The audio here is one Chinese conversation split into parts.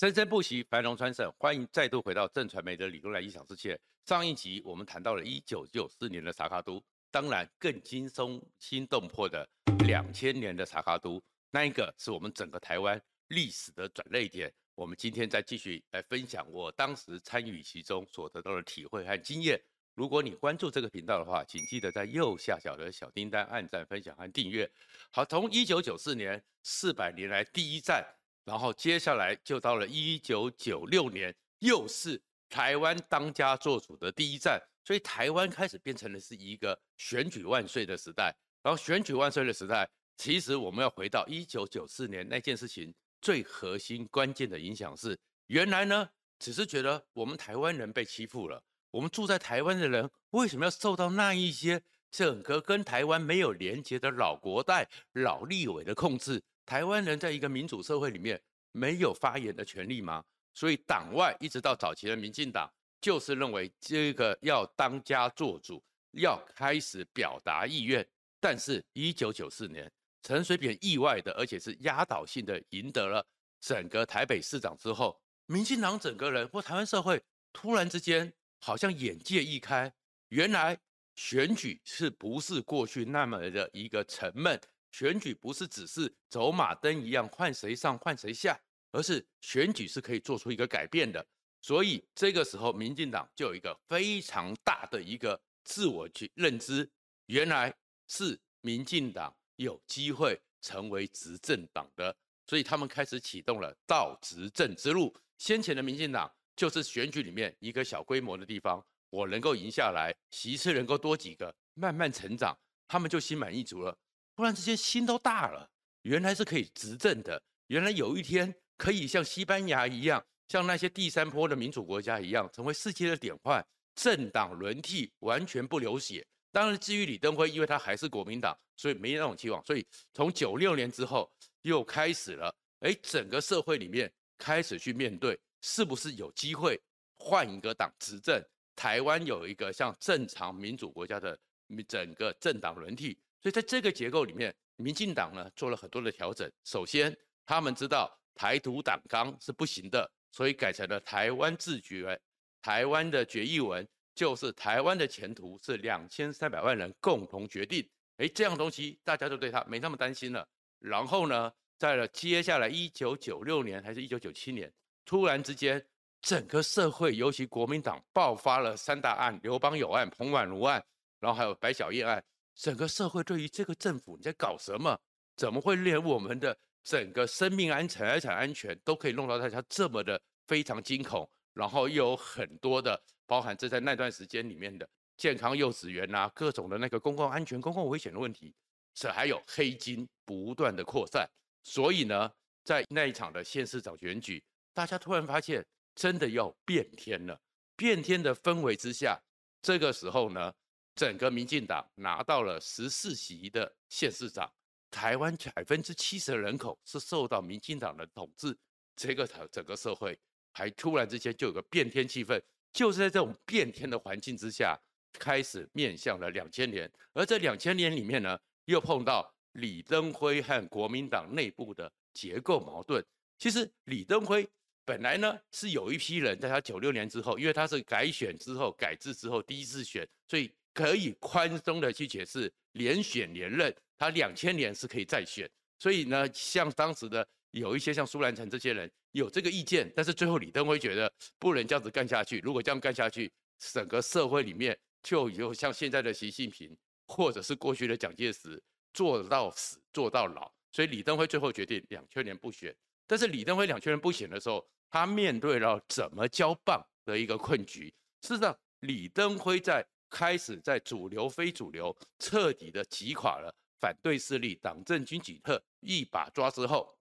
生生不息，繁荣昌盛。欢迎再度回到正传媒的理工男异想世界。上一集我们谈到了一九九四年的萨卡都，当然更惊松、心动魄的两千年的萨卡都，那一个是我们整个台湾历史的转捩点。我们今天再继续来分享我当时参与其中所得到的体会和经验。如果你关注这个频道的话，请记得在右下角的小叮当按赞、分享和订阅。好，从一九九四年四百年来第一站。然后接下来就到了一九九六年，又是台湾当家作主的第一站，所以台湾开始变成了是一个选举万岁的时代。然后选举万岁的时代，其实我们要回到一九九四年那件事情最核心关键的影响是，原来呢只是觉得我们台湾人被欺负了，我们住在台湾的人为什么要受到那一些整个跟台湾没有连接的老国代、老立委的控制？台湾人在一个民主社会里面没有发言的权利吗？所以党外一直到早期的民进党，就是认为这个要当家作主，要开始表达意愿。但是，一九九四年，陈水扁意外的，而且是压倒性的赢得了整个台北市长之后，民进党整个人或台湾社会突然之间好像眼界一开，原来选举是不是过去那么的一个沉闷？选举不是只是走马灯一样换谁上换谁下，而是选举是可以做出一个改变的。所以这个时候，民进党就有一个非常大的一个自我去认知，原来是民进党有机会成为执政党的，所以他们开始启动了到执政之路。先前的民进党就是选举里面一个小规模的地方，我能够赢下来，席次能够多几个，慢慢成长，他们就心满意足了。突然之间心都大了，原来是可以执政的，原来有一天可以像西班牙一样，像那些第三波的民主国家一样，成为世界的典范，政党轮替完全不流血。当然，至于李登辉，因为他还是国民党，所以没那种期望。所以从九六年之后又开始了，哎，整个社会里面开始去面对，是不是有机会换一个党执政？台湾有一个像正常民主国家的整个政党轮替。所以在这个结构里面，民进党呢做了很多的调整。首先，他们知道台独党纲是不行的，所以改成了台湾自决。台湾的决议文就是台湾的前途是两千三百万人共同决定。哎，这样东西大家都对他没那么担心了。然后呢，在了接下来一九九六年还是一九九七年，突然之间，整个社会尤其国民党爆发了三大案：刘邦友案、彭婉如案，然后还有白小燕案。整个社会对于这个政府你在搞什么？怎么会连我们的整个生命安全、财产安全都可以弄到大家这么的非常惊恐？然后又有很多的包含这在那段时间里面的健康幼稚园啊，各种的那个公共安全、公共危险的问题，这还有黑金不断的扩散。所以呢，在那一场的县市长选举，大家突然发现真的要变天了。变天的氛围之下，这个时候呢。整个民进党拿到了十四席的县市长，台湾百分之七十的人口是受到民进党的统治，这个整个社会还突然之间就有个变天气氛，就是在这种变天的环境之下，开始面向了两千年，而这两千年里面呢，又碰到李登辉和国民党内部的结构矛盾。其实李登辉本来呢是有一批人在他九六年之后，因为他是改选之后改制之后第一次选，所以。可以宽松的去解释连选连任，他两千年是可以再选，所以呢，像当时的有一些像苏兰成这些人有这个意见，但是最后李登辉觉得不能这样子干下去，如果这样干下去，整个社会里面就有像现在的习近平或者是过去的蒋介石做到死做到老，所以李登辉最后决定两千年不选。但是李登辉两千年不选的时候，他面对了怎么交棒的一个困局。事实上，李登辉在开始在主流、非主流彻底的击垮了反对势力，党政军警特一把抓之后，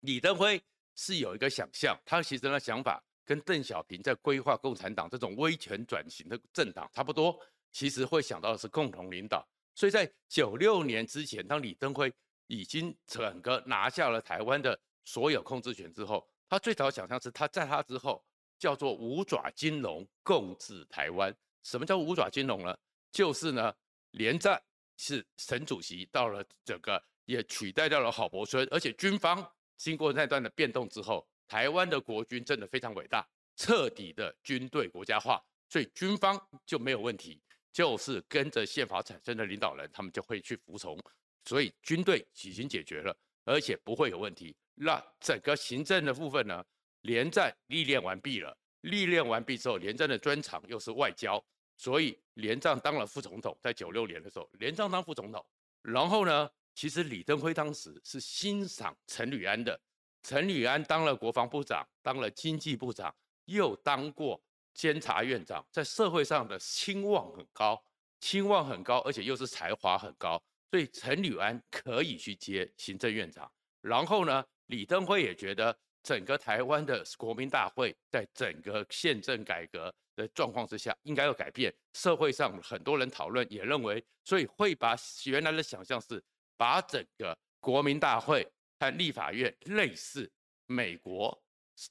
李登辉是有一个想象，他其实的想法跟邓小平在规划共产党这种威权转型的政党差不多，其实会想到的是共同领导。所以在九六年之前，当李登辉已经整个拿下了台湾的所有控制权之后，他最早想象是他在他之后叫做五爪金龙共治台湾。什么叫五爪金龙呢？就是呢，连战是省主席，到了整个也取代掉了郝柏村，而且军方经过那段的变动之后，台湾的国军真的非常伟大，彻底的军队国家化，所以军方就没有问题，就是跟着宪法产生的领导人，他们就会去服从，所以军队已经解决了，而且不会有问题。那整个行政的部分呢，连战历练完毕了，历练完毕之后，连战的专长又是外交。所以连战当了副总统，在九六年的时候，连战当副总统。然后呢，其实李登辉当时是欣赏陈履安的。陈履安当了国防部长，当了经济部长，又当过监察院长，在社会上的声望很高，声望很高，而且又是才华很高，所以陈履安可以去接行政院长。然后呢，李登辉也觉得整个台湾的 国民大会在整个宪政改革。的状况之下，应该要改变。社会上很多人讨论，也认为，所以会把原来的想象是把整个国民大会和立法院类似美国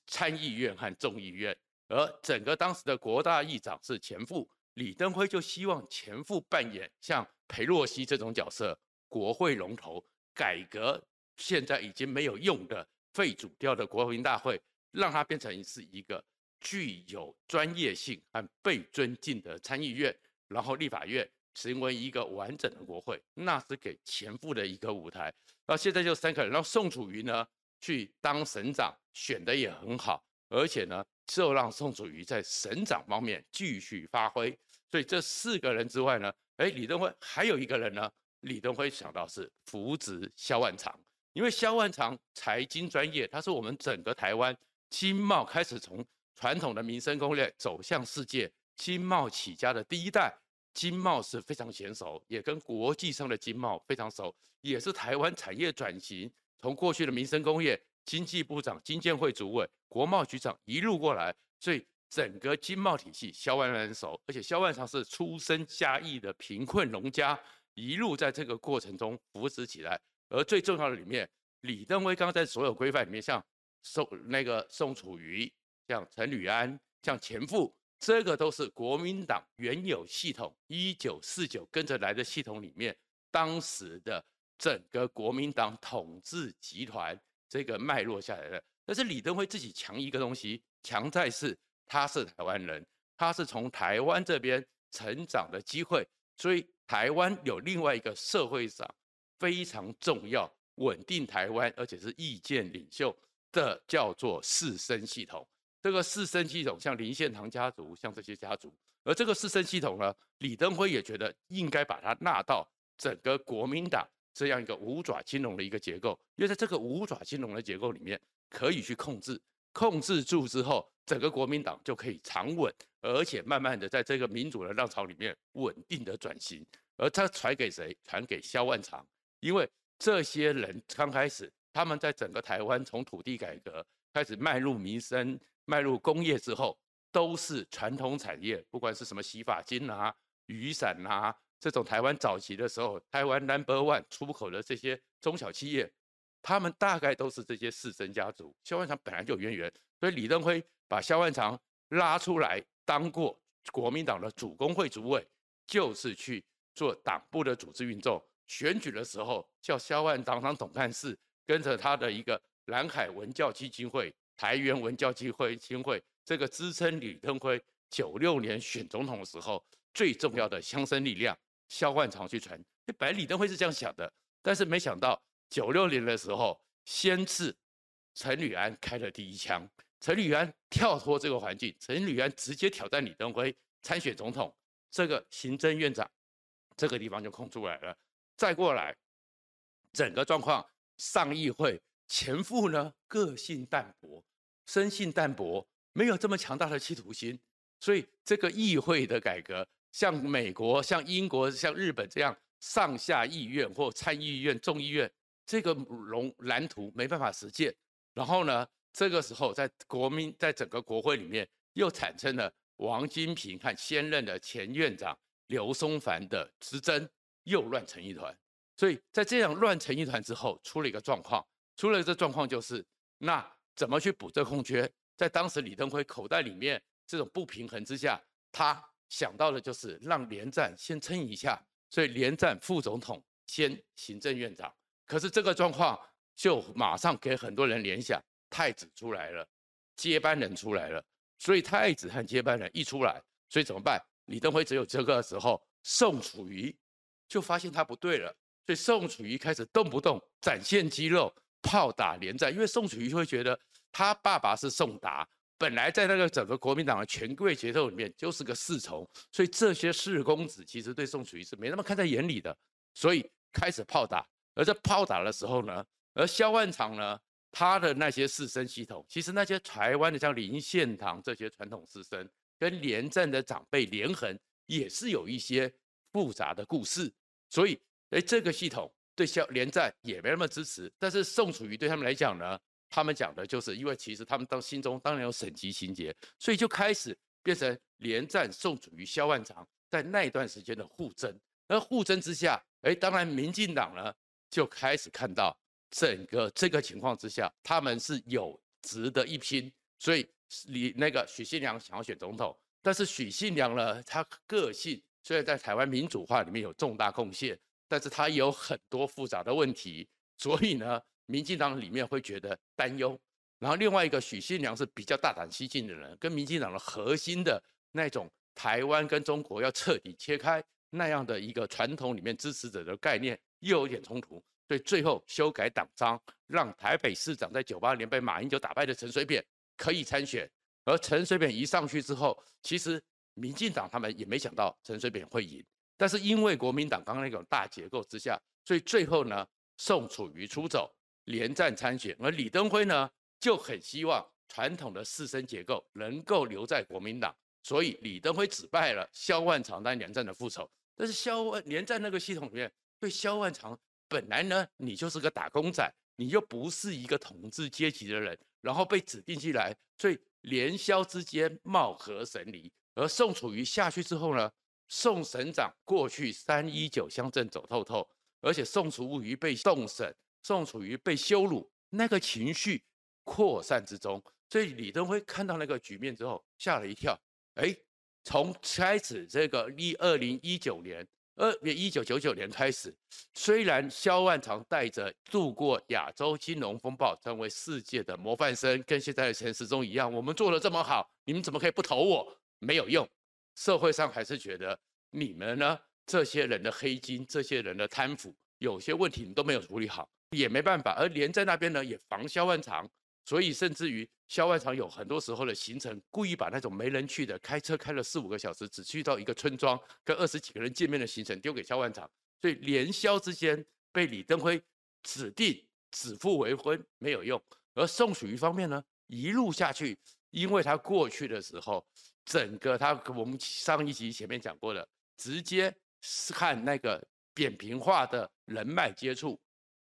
参议院和众议院，而整个当时的国大议长是前副，李登辉就希望前副扮演像裴洛西这种角色，国会龙头，改革现在已经没有用的废除掉的国民大会，让它变成是一个。具有专业性和被尊敬的参议院，然后立法院成为一个完整的国会，那是给前副的一个舞台。那现在就三个人，然后宋楚瑜呢去当省长，选的也很好，而且呢就让宋楚瑜在省长方面继续发挥。所以这四个人之外呢，哎，李登辉还有一个人呢，李登辉想到是扶植萧万长，因为萧万长财经专业，他是我们整个台湾经贸开始从。传统的民生工业走向世界经贸起家的第一代，经贸是非常娴熟，也跟国际上的经贸非常熟，也是台湾产业转型从过去的民生工业经济部长、经建会主委、国贸局长一路过来，所以整个经贸体系萧万长熟，而且萧万长是出身嘉义的贫困农家，一路在这个过程中扶持起来。而最重要的里面，李登辉刚刚在所有规范里面，像宋那个宋楚瑜。像陈履安，像前副，这个都是国民党原有系统一九四九跟着来的系统里面，当时的整个国民党统治集团这个脉络下来的。但是李登辉自己强一个东西，强在是他是台湾人，他是从台湾这边成长的机会，所以台湾有另外一个社会上非常重要、稳定台湾，而且是意见领袖的，叫做士绅系统。这个士绅系统，像林献堂家族，像这些家族，而这个士绅系统呢，李登辉也觉得应该把它纳到整个国民党这样一个五爪金龙的一个结构，因为在这个五爪金龙的结构里面，可以去控制，控制住之后，整个国民党就可以长稳，而且慢慢的在这个民主的浪潮里面稳定的转型。而他传给谁？传给萧万长，因为这些人刚开始，他们在整个台湾从土地改革开始迈入民生。迈入工业之后，都是传统产业，不管是什么洗发精啊、雨伞啊，这种台湾早期的时候，台湾 number one 出口的这些中小企业，他们大概都是这些士绅家族。萧万长本来就渊源，所以李登辉把萧万长拉出来当过国民党的主工会主委，就是去做党部的组织运动。选举的时候叫萧万长当总干事，跟着他的一个蓝海文教基金会。台湾文教基金会这个支撑李登辉九六年选总统的时候最重要的乡绅力量，萧万长去传。本来李登辉是这样想的，但是没想到九六年的时候，先是陈履安开了第一枪，陈履安跳脱这个环境，陈履安直接挑战李登辉参选总统，这个行政院长这个地方就空出来了。再过来，整个状况上议会前副呢个性淡薄。生性淡薄，没有这么强大的企图心，所以这个议会的改革，像美国、像英国、像日本这样上下议院或参议院、众议院，这个龙蓝图没办法实践。然后呢，这个时候在国民在整个国会里面又产生了王金平和现任的前院长刘松藩的之争，又乱成一团。所以在这样乱成一团之后，出了一个状况，出了这状况就是那。怎么去补这空缺？在当时李登辉口袋里面这种不平衡之下，他想到的就是让连战先撑一下，所以连战副总统兼行政院长。可是这个状况就马上给很多人联想，太子出来了，接班人出来了，所以太子和接班人一出来，所以怎么办？李登辉只有这个时候，宋楚瑜就发现他不对了，所以宋楚瑜开始动不动展现肌肉，炮打连战，因为宋楚瑜会觉得他爸爸是宋达。本来在那个整个国民党的权贵结构里面就是个侍从，所以这些士公子其实对宋楚瑜是没那么看在眼里的，所以开始炮打。而在炮打的时候呢，而萧万长呢，他的那些士绅系统，其实那些台湾的像林献堂这些传统士绅，跟连战的长辈连横也是有一些复杂的故事，所以哎，这个系统对萧连战也没那么支持，但是宋楚瑜对他们来讲呢？他们讲的就是，因为其实他们当心中当然有省级情结，所以就开始变成连战、宋楚瑜、萧万长在那一段时间的互争。而互争之下，哎，当然民进党呢就开始看到整个这个情况之下，他们是有值得一拼。所以你那个许信良想要选总统，但是许信良呢，他个性虽然在台湾民主化里面有重大贡献，但是他有很多复杂的问题，所以呢。民进党里面会觉得担忧，然后另外一个许信良是比较大胆激进的人，跟民进党的核心的那种台湾跟中国要彻底切开那样的一个传统里面支持者的概念又有点冲突，所以最后修改党章，让台北市长在九八年被马英九打败的陈水扁可以参选，而陈水扁一上去之后，其实民进党他们也没想到陈水扁会赢，但是因为国民党刚刚那种大结构之下，所以最后呢，宋楚瑜出走。连战参选，而李登辉呢就很希望传统的士绅结构能够留在国民党，所以李登辉指派了萧万长当连战的副手。但是萧万连战那个系统里面，对萧万长本来呢，你就是个打工仔，你又不是一个统治阶级的人，然后被指定进来，所以连萧之间貌合神离。而宋楚瑜下去之后呢，宋省长过去三一九乡镇走透透，而且宋楚瑜被动审。宋楚瑜被羞辱，那个情绪扩散之中，所以李登辉看到那个局面之后吓了一跳。哎，从开始这个一二零一九年，二一九九九年开始，虽然萧万长带着度过亚洲金融风暴，成为世界的模范生，跟现在的陈时中一样，我们做的这么好，你们怎么可以不投我？没有用，社会上还是觉得你们呢，这些人的黑金，这些人的贪腐，有些问题你都没有处理好。也没办法，而连在那边呢也防萧万长，所以甚至于萧万长有很多时候的行程，故意把那种没人去的，开车开了四五个小时，只去到一个村庄跟二十几个人见面的行程丢给萧万长，所以连萧之间被李登辉指定指腹为婚没有用，而宋楚瑜方面呢一路下去，因为他过去的时候，整个他我们上一集前面讲过的，直接是看那个扁平化的人脉接触。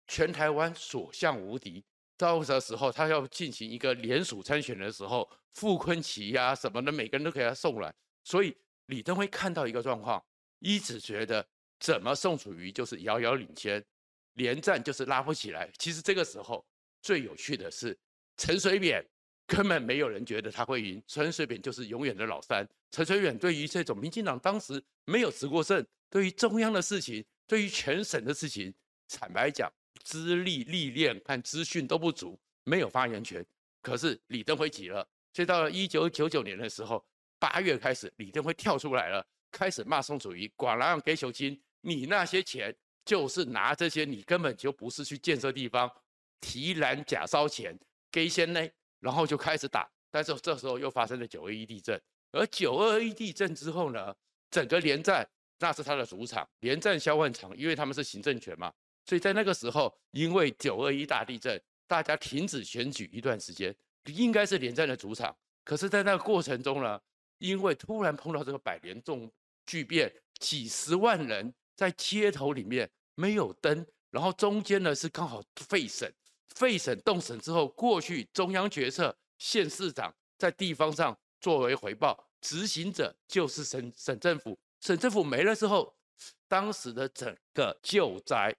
全台湾所向无敌，到的时候他要进行一个联署参选的时候，傅昆奇呀什么的，每个人都给他送来。所以李登辉看到一个状况，一直觉得怎么宋楚瑜就是遥遥领先，连战就是拉不起来。其实这个时候最有趣的是陈水扁，根本没有人觉得他会赢，陈水扁就是永远的老三。陈水扁对于这种民进党当时没有执过政，对于中央的事情，对于全省的事情，坦白讲。资历、历练和资讯都不足，没有发言权。可是李登辉急了，所以到了一九九九年的时候，八月开始，李登辉跳出来了，开始骂宋楚瑜，管了给小金，你那些钱就是拿这些，你根本就不是去建设地方，提篮假烧钱给先呢，然后就开始打。但是这时候又发生了九二一地震，而九二一地震之后呢，整个连战那是他的主场，连战萧万长，因为他们是行政权嘛。所以在那个时候，因为九二一大地震，大家停止选举一段时间，应该是连战的主场。可是，在那个过程中呢，因为突然碰到这个百年重巨变，几十万人在街头里面没有灯，然后中间呢是刚好废省，废省动省之后，过去中央决策，县市长在地方上作为回报，执行者就是省省政府，省政府没了之后，当时的整个救灾。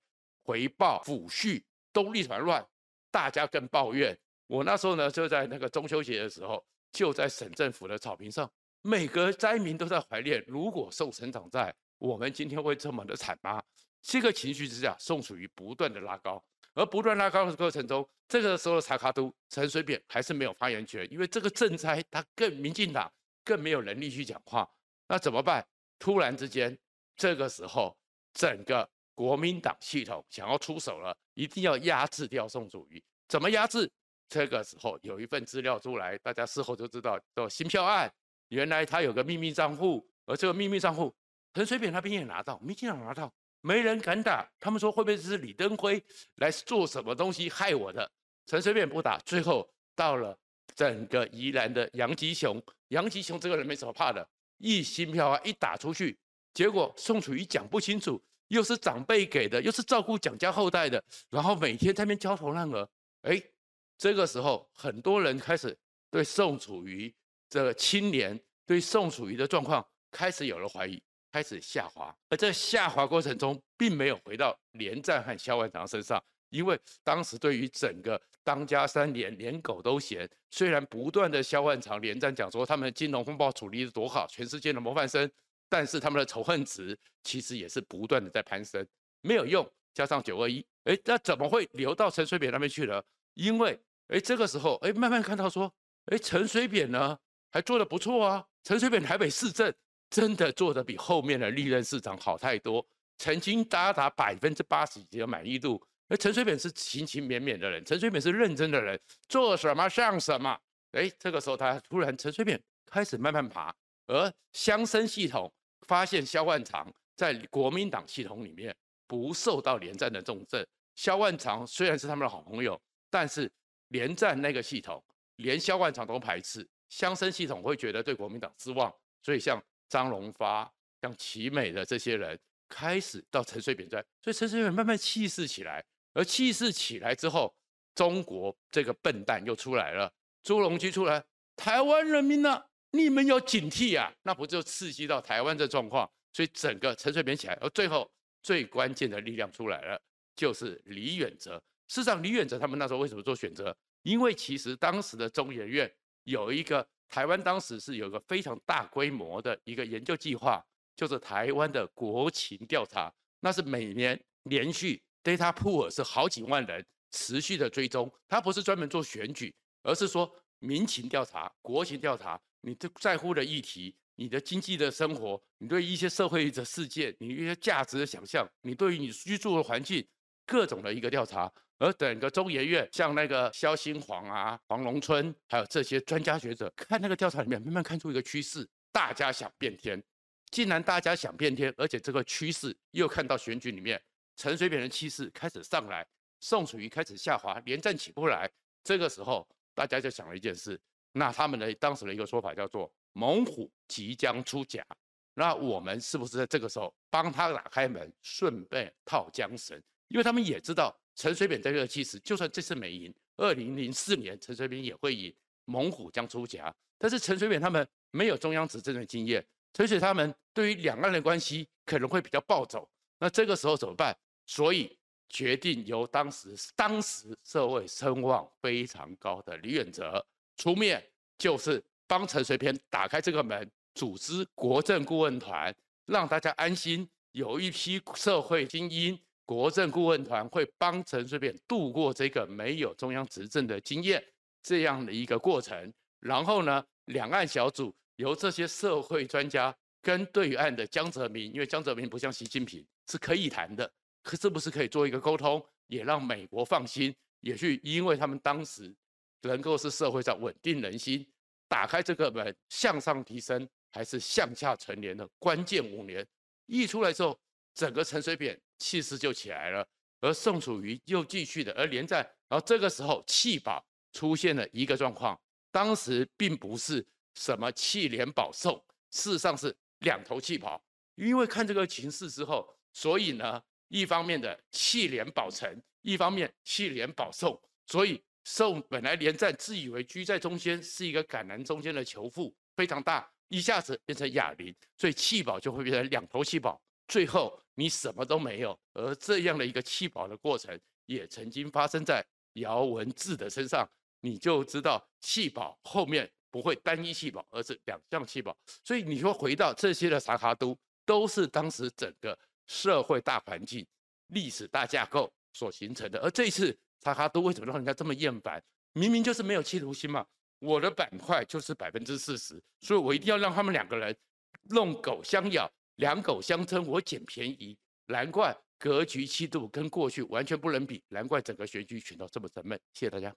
回报抚恤都一团乱，大家更抱怨。我那时候呢，就在那个中秋节的时候，就在省政府的草坪上，每个灾民都在怀念：如果宋省长在，我们今天会这么的惨吗？这个情绪之下，宋楚瑜不断的拉高，而不断拉高的过程中，这个时候的查卡都陈水扁还是没有发言权，因为这个赈灾他更民进党更没有能力去讲话，那怎么办？突然之间，这个时候整个国民党系统想要出手了，一定要压制掉宋楚瑜，怎么压制？这个时候有一份资料出来，大家事后就知道，叫新票案，原来他有个秘密账户，而这个秘密账户陈水扁那边也拿到，民进党拿到。没人敢打，他们说会不会是李登辉来做什么东西害我的？陈水扁不打，最后到了整个宜兰的杨吉雄，杨吉雄这个人没什么怕的，一新票啊一打出去，结果宋楚瑜讲不清楚，又是长辈给的，又是照顾蒋家后代的，然后每天在那边焦头烂额，哎，这个时候很多人开始对宋楚瑜这个青年，对宋楚瑜的状况开始有了怀疑。开始下滑，而在下滑过程中，并没有回到连战和萧万长身上，因为当时对于整个当家三连连狗都嫌，虽然不断的萧万长连战讲说他们的金融风暴处理的多好，全世界的模范生，但是他们的仇恨值其实也是不断的在攀升，没有用。加上九二一，哎，那怎么会流到陈水扁那边去了？因为，哎，这个时候，哎，慢慢看到说，哎，陈水扁呢还做得不错啊，陈水扁台北市政。真的做得比后面的历任市长好太多，曾经达达百分之八十几的满意度。而陈水扁是勤勤勉勉的人，陈水扁是认真的人，做什么像什么。哎，这个时候他突然陈水扁开始慢慢爬，而乡绅系统发现萧万长在国民党系统里面不受到连战的重视。萧万长虽然是他们的好朋友，但是连战那个系统连萧万长都排斥，乡绅系统会觉得对国民党失望，所以像。张荣发、像奇美的这些人开始到陈水扁这，所以陈水扁慢慢气势起来，而气势起来之后，中国这个笨蛋又出来了，朱镕基出来，台湾人民呢、你们要警惕啊，那不就刺激到台湾这状况？所以整个陈水扁起来，而最后最关键的力量出来了，就是李远哲。事实上，李远哲他们那时候为什么做选择？因为其实当时的中研院有一个。台湾当时是有一个非常大规模的一个研究计划，就是台湾的国情调查，那是每年连续 data pool 是好几万人持续的追踪，它不是专门做选举，而是说民情调查、国情调查，你在乎的议题、你的经济的生活、你对一些社会的事件、你一些价值的想象、你对于你居住的环境各种的一个调查。而整个中研院，像那个萧新煌啊、黄龙春，还有这些专家学者，看那个调查里面，慢慢看出一个趋势：大家想变天。既然大家想变天，而且这个趋势又看到选举里面，陈水扁的气势开始上来，宋楚瑜开始下滑，连战起不来。这个时候，大家就想了一件事：那他们的当时的一个说法叫做“猛虎即将出甲”，那我们是不是在这个时候帮他打开门，顺便套缰绳？因为他们也知道。陈水扁这个气势，就算这次没赢，二零零四年陈水扁也会赢。猛虎将出闸，但是陈水扁他们没有中央执政的经验，所以他们对于两岸的关系可能会比较暴走。那这个时候怎么办？所以决定由当时当时社会声望非常高的李远哲出面，就是帮陈水扁打开这个门，组织国政顾问团，让大家安心，有一批社会精英。国政顾问团会帮陈水扁度过这个没有中央执政的经验这样的一个过程，然后呢，两岸小组由这些社会专家跟对岸的江泽民，因为江泽民不像习近平是可以谈的，可是不是可以做一个沟通，也让美国放心，也去因为他们当时能够是社会上稳定人心，打开这个门向上提升还是向下成年的关键五年。一出来之后，整个陈水扁。气势就起来了，而宋楚瑜又继续的，而连战，然后这个时候弃保出现了一个状况，当时并不是什么弃连保宋，事实上是两头弃保，因为看这个情势之后，所以呢，一方面的弃连保陈，一方面弃连保宋，所以宋本来连战自以为居在中间，是一个橄榄中间的球腹非常大，一下子变成哑铃，所以弃保就会变成两头弃保。最后你什么都没有，而这样的一个弃保的过程也曾经发生在姚文智的身上，你就知道弃保后面不会单一弃保，而是两项弃保。所以你说回到这些的查卡都，都是当时整个社会大环境、历史大架构所形成的。而这一次查卡都为什么让人家这么厌烦？明明就是没有企图心嘛。我的板块就是百分之四十，所以我一定要让他们两个人弄狗相咬，两狗相争，我捡便宜。难怪格局气度跟过去完全不能比，难怪整个选举选到这么沉闷。谢谢大家。